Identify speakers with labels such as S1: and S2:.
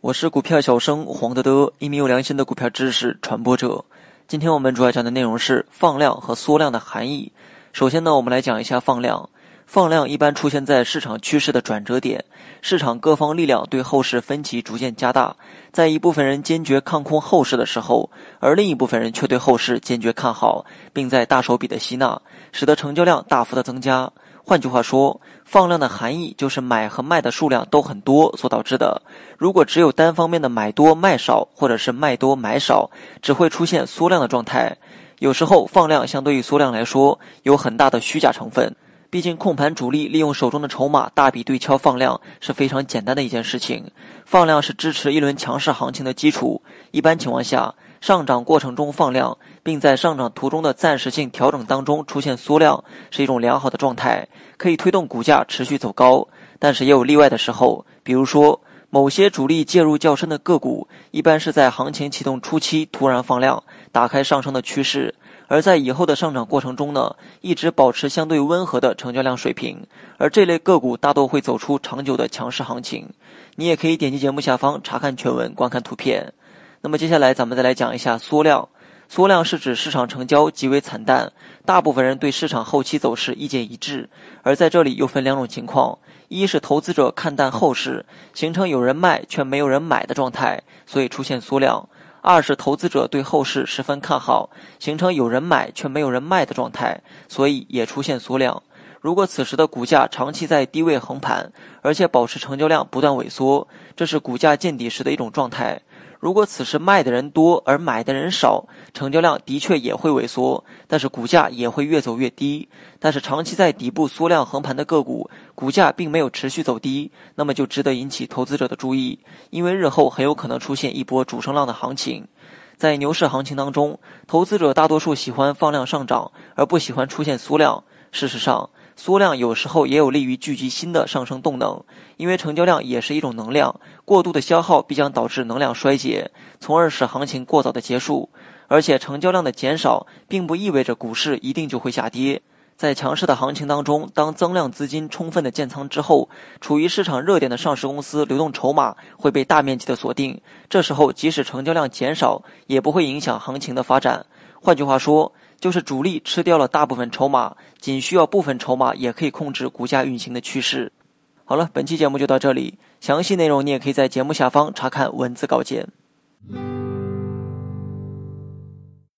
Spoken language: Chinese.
S1: 我是股票小生黄德德，一名有良心的股票知识传播者。今天我们主要讲的内容是放量和缩量的含义。首先呢，我们来讲一下放量。放量一般出现在市场趋势的转折点，市场各方力量对后市分歧逐渐加大，在一部分人坚决看空后市的时候，而另一部分人却对后市坚决看好，并在大手笔的吸纳，使得成交量大幅的增加。换句话说，放量的含义就是买和卖的数量都很多所导致的。如果只有单方面的买多卖少，或者是卖多买少，只会出现缩量的状态。有时候放量相对于缩量来说有很大的虚假成分。毕竟控盘主力利用手中的筹码大笔对敲放量是非常简单的一件事情。放量是支持一轮强势行情的基础。一般情况下，上涨过程中放量，并在上涨途中的暂时性调整当中出现缩量，是一种良好的状态，可以推动股价持续走高。但是也有例外的时候，比如说某些主力介入较深的个股，一般是在行情启动初期突然放量，打开上升的趋势。而在以后的上涨过程中呢，一直保持相对温和的成交量水平，而这类个股大多会走出长久的强势行情。你也可以点击节目下方查看全文、观看图片。那么接下来咱们再来讲一下缩量。缩量是指市场成交极为惨淡，大部分人对市场后期走势意见一致，而在这里又分两种情况：一是投资者看淡后市，形成有人卖却没有人买的状态，所以出现缩量。二是投资者对后市十分看好，形成有人买却没有人卖的状态，所以也出现缩量。如果此时的股价长期在低位横盘，而且保持成交量不断萎缩，这是股价见底时的一种状态。如果此时卖的人多而买的人少，成交量的确也会萎缩，但是股价也会越走越低。但是长期在底部缩量横盘的个股，股价并没有持续走低，那么就值得引起投资者的注意，因为日后很有可能出现一波主升浪的行情。在牛市行情当中，投资者大多数喜欢放量上涨，而不喜欢出现缩量。事实上，缩量有时候也有利于聚集新的上升动能，因为成交量也是一种能量，过度的消耗必将导致能量衰竭，从而使行情过早的结束。而且成交量的减少，并不意味着股市一定就会下跌。在强势的行情当中，当增量资金充分的建仓之后，处于市场热点的上市公司流动筹码会被大面积的锁定，这时候即使成交量减少，也不会影响行情的发展。换句话说。就是主力吃掉了大部分筹码，仅需要部分筹码也可以控制股价运行的趋势。好了，本期节目就到这里，详细内容你也可以在节目下方查看文字稿件。